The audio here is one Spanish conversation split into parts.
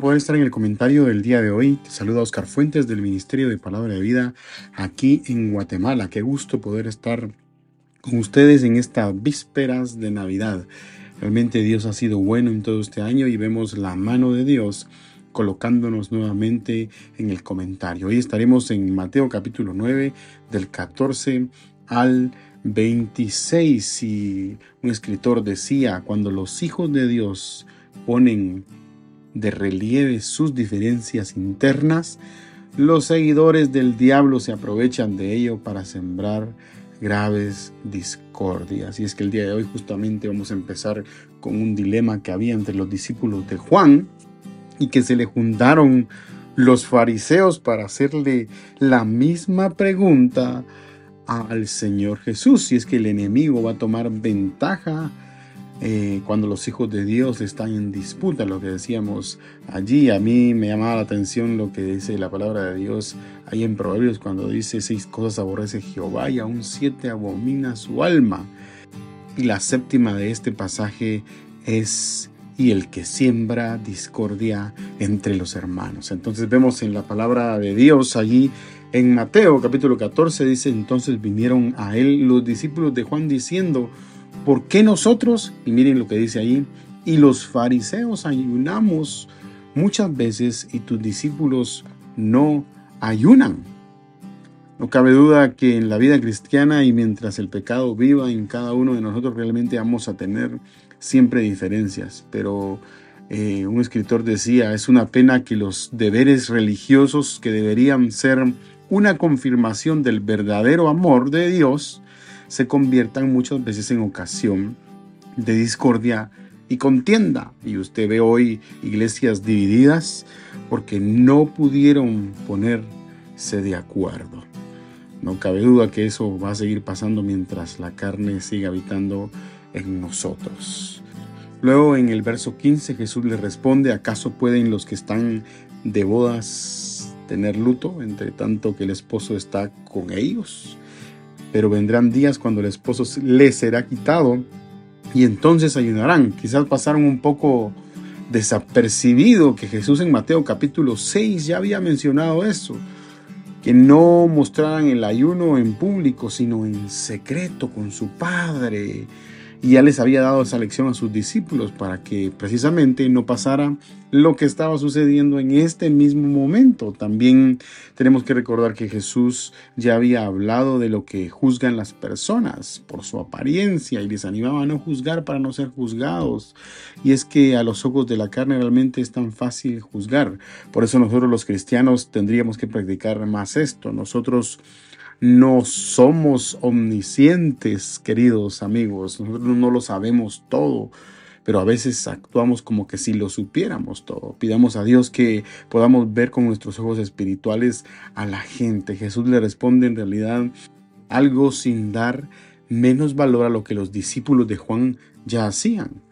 Poder estar en el comentario del día de hoy. Te saluda Oscar Fuentes del Ministerio de Palabra de Vida aquí en Guatemala. Qué gusto poder estar con ustedes en estas vísperas de Navidad. Realmente Dios ha sido bueno en todo este año y vemos la mano de Dios colocándonos nuevamente en el comentario. Hoy estaremos en Mateo capítulo 9 del 14 al 26 y un escritor decía, cuando los hijos de Dios ponen de relieve sus diferencias internas, los seguidores del diablo se aprovechan de ello para sembrar graves discordias. Y es que el día de hoy justamente vamos a empezar con un dilema que había entre los discípulos de Juan y que se le juntaron los fariseos para hacerle la misma pregunta al Señor Jesús. Si es que el enemigo va a tomar ventaja eh, cuando los hijos de Dios están en disputa, lo que decíamos allí, a mí me llamaba la atención lo que dice la palabra de Dios ahí en Proverbios, cuando dice seis cosas aborrece Jehová y aún siete abomina su alma. Y la séptima de este pasaje es y el que siembra discordia entre los hermanos. Entonces vemos en la palabra de Dios allí en Mateo capítulo 14 dice entonces vinieron a él los discípulos de Juan diciendo ¿Por qué nosotros? Y miren lo que dice ahí, y los fariseos ayunamos muchas veces y tus discípulos no ayunan. No cabe duda que en la vida cristiana y mientras el pecado viva en cada uno de nosotros realmente vamos a tener siempre diferencias, pero eh, un escritor decía, es una pena que los deberes religiosos que deberían ser una confirmación del verdadero amor de Dios, se conviertan muchas veces en ocasión de discordia y contienda. Y usted ve hoy iglesias divididas porque no pudieron ponerse de acuerdo. No cabe duda que eso va a seguir pasando mientras la carne siga habitando en nosotros. Luego en el verso 15 Jesús le responde, ¿acaso pueden los que están de bodas tener luto entre tanto que el esposo está con ellos? Pero vendrán días cuando el esposo les será quitado y entonces ayunarán. Quizás pasaron un poco desapercibido que Jesús en Mateo capítulo 6 ya había mencionado eso, que no mostraran el ayuno en público, sino en secreto con su Padre. Y ya les había dado esa lección a sus discípulos para que precisamente no pasara lo que estaba sucediendo en este mismo momento. También tenemos que recordar que Jesús ya había hablado de lo que juzgan las personas por su apariencia y les animaba a no juzgar para no ser juzgados. Y es que a los ojos de la carne realmente es tan fácil juzgar. Por eso nosotros los cristianos tendríamos que practicar más esto. Nosotros no somos omniscientes, queridos amigos. Nosotros no lo sabemos todo, pero a veces actuamos como que si lo supiéramos todo. Pidamos a Dios que podamos ver con nuestros ojos espirituales a la gente. Jesús le responde en realidad algo sin dar menos valor a lo que los discípulos de Juan ya hacían.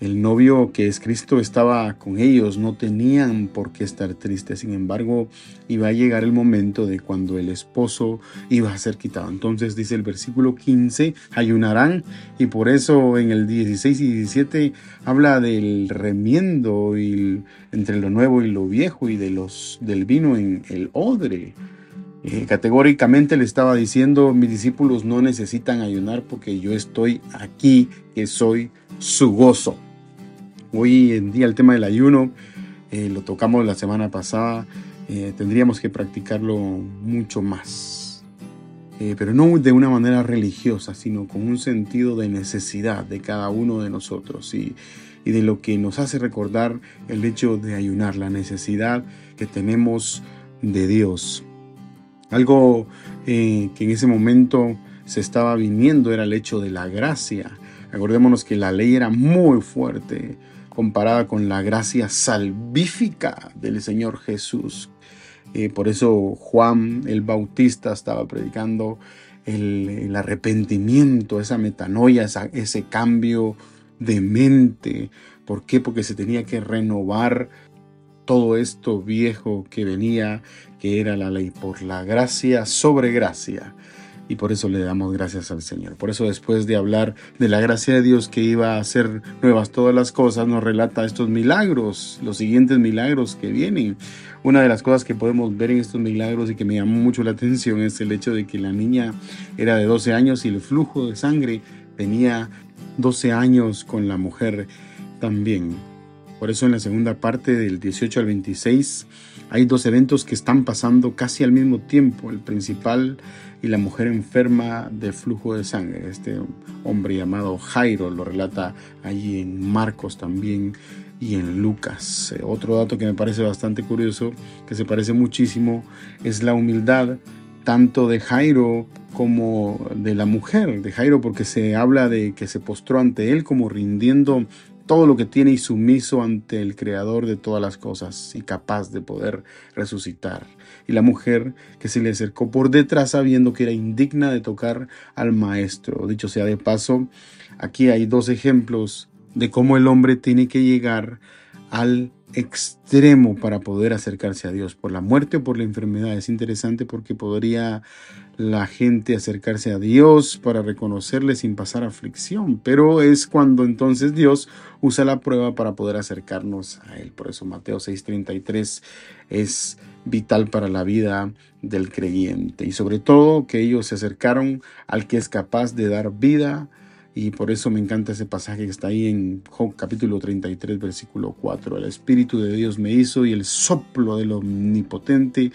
El novio que es Cristo estaba con ellos, no tenían por qué estar tristes. Sin embargo, iba a llegar el momento de cuando el esposo iba a ser quitado. Entonces dice el versículo 15, ayunarán y por eso en el 16 y 17 habla del remiendo y entre lo nuevo y lo viejo y de los del vino en el odre. Eh, categóricamente le estaba diciendo, mis discípulos no necesitan ayunar porque yo estoy aquí, que soy su gozo. Hoy en día el tema del ayuno eh, lo tocamos la semana pasada, eh, tendríamos que practicarlo mucho más, eh, pero no de una manera religiosa, sino con un sentido de necesidad de cada uno de nosotros y, y de lo que nos hace recordar el hecho de ayunar, la necesidad que tenemos de Dios. Algo que en ese momento se estaba viniendo era el hecho de la gracia. Acordémonos que la ley era muy fuerte comparada con la gracia salvífica del Señor Jesús. Eh, por eso Juan el Bautista estaba predicando el, arrepentimiento, esa metanoia, ese cambio de mente. ¿Por qué? Porque se tenía que renovar todo esto viejo que venía, que era la ley, por la gracia sobre gracia y por eso le damos gracias al Señor. Por eso después de hablar de la gracia de Dios que iba a hacer nuevas todas las cosas, nos relata estos milagros, los siguientes milagros que vienen. Una de las cosas que podemos ver en estos milagros y que me llamó mucho la atención es el hecho de que la niña era de 12 años y el flujo de sangre tenía 12 años con la mujer también. Por eso en la segunda parte del 18 al 26 hay dos eventos que están pasando casi al mismo tiempo. El principal y la mujer enferma de flujo de sangre. Este hombre llamado Jairo lo relata allí en Marcos también y en Lucas. Eh, otro dato que me parece bastante curioso, que se parece muchísimo, es la humildad tanto de Jairo como de la mujer de Jairo, porque se habla de que se postró ante él como rindiendo todo lo que tiene y sumiso ante el creador de todas las cosas y capaz de poder resucitar. Y la mujer que se le acercó por detrás sabiendo que era indigna de tocar al maestro. Dicho sea de paso, aquí hay dos ejemplos de cómo el hombre tiene que llegar al extremo para poder acercarse a Dios, por la muerte o por la enfermedad. Es interesante porque podría la gente acercarse a Dios para reconocerle sin pasar aflicción, pero es cuando entonces Dios usa la prueba para poder acercarnos a Él. Por eso Mateo 6:33 es vital para la vida del creyente y sobre todo que ellos se acercaron al que es capaz de dar vida y por eso me encanta ese pasaje que está ahí en Job capítulo 33 versículo 4. El Espíritu de Dios me hizo y el soplo del Omnipotente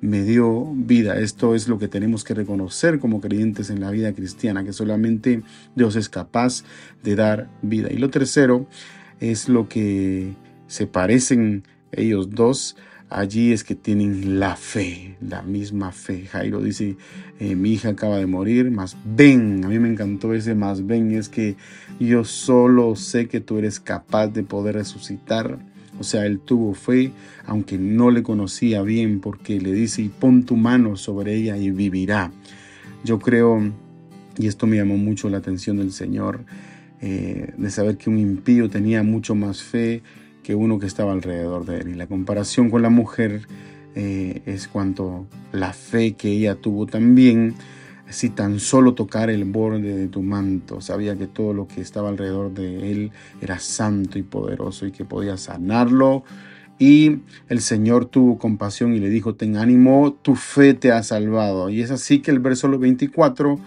me dio vida. Esto es lo que tenemos que reconocer como creyentes en la vida cristiana, que solamente Dios es capaz de dar vida. Y lo tercero es lo que se parecen ellos dos allí es que tienen la fe, la misma fe. Jairo dice, eh, mi hija acaba de morir, más ven, a mí me encantó ese más ven, es que yo solo sé que tú eres capaz de poder resucitar. O sea, él tuvo fe, aunque no le conocía bien, porque le dice, y pon tu mano sobre ella y vivirá. Yo creo, y esto me llamó mucho la atención del Señor, eh, de saber que un impío tenía mucho más fe que uno que estaba alrededor de él. Y la comparación con la mujer eh, es cuanto la fe que ella tuvo también, si tan solo tocar el borde de tu manto, sabía que todo lo que estaba alrededor de él era santo y poderoso y que podía sanarlo. Y el Señor tuvo compasión y le dijo, ten ánimo, tu fe te ha salvado. Y es así que el verso 24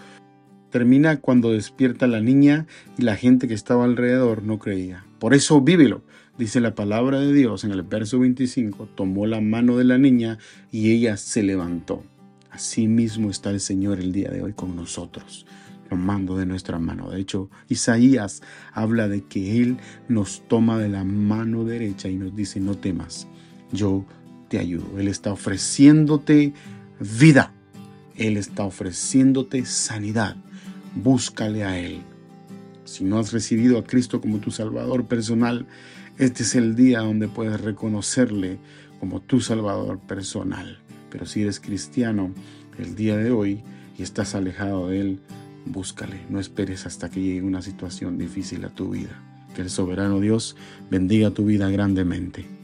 termina cuando despierta la niña y la gente que estaba alrededor no creía. Por eso vívelo. Dice la palabra de Dios en el verso 25, tomó la mano de la niña y ella se levantó. Así mismo está el Señor el día de hoy con nosotros, tomando de nuestra mano. De hecho, Isaías habla de que Él nos toma de la mano derecha y nos dice, no temas, yo te ayudo. Él está ofreciéndote vida. Él está ofreciéndote sanidad. Búscale a Él. Si no has recibido a Cristo como tu Salvador personal, este es el día donde puedes reconocerle como tu Salvador personal. Pero si eres cristiano el día de hoy y estás alejado de Él, búscale. No esperes hasta que llegue una situación difícil a tu vida. Que el soberano Dios bendiga tu vida grandemente.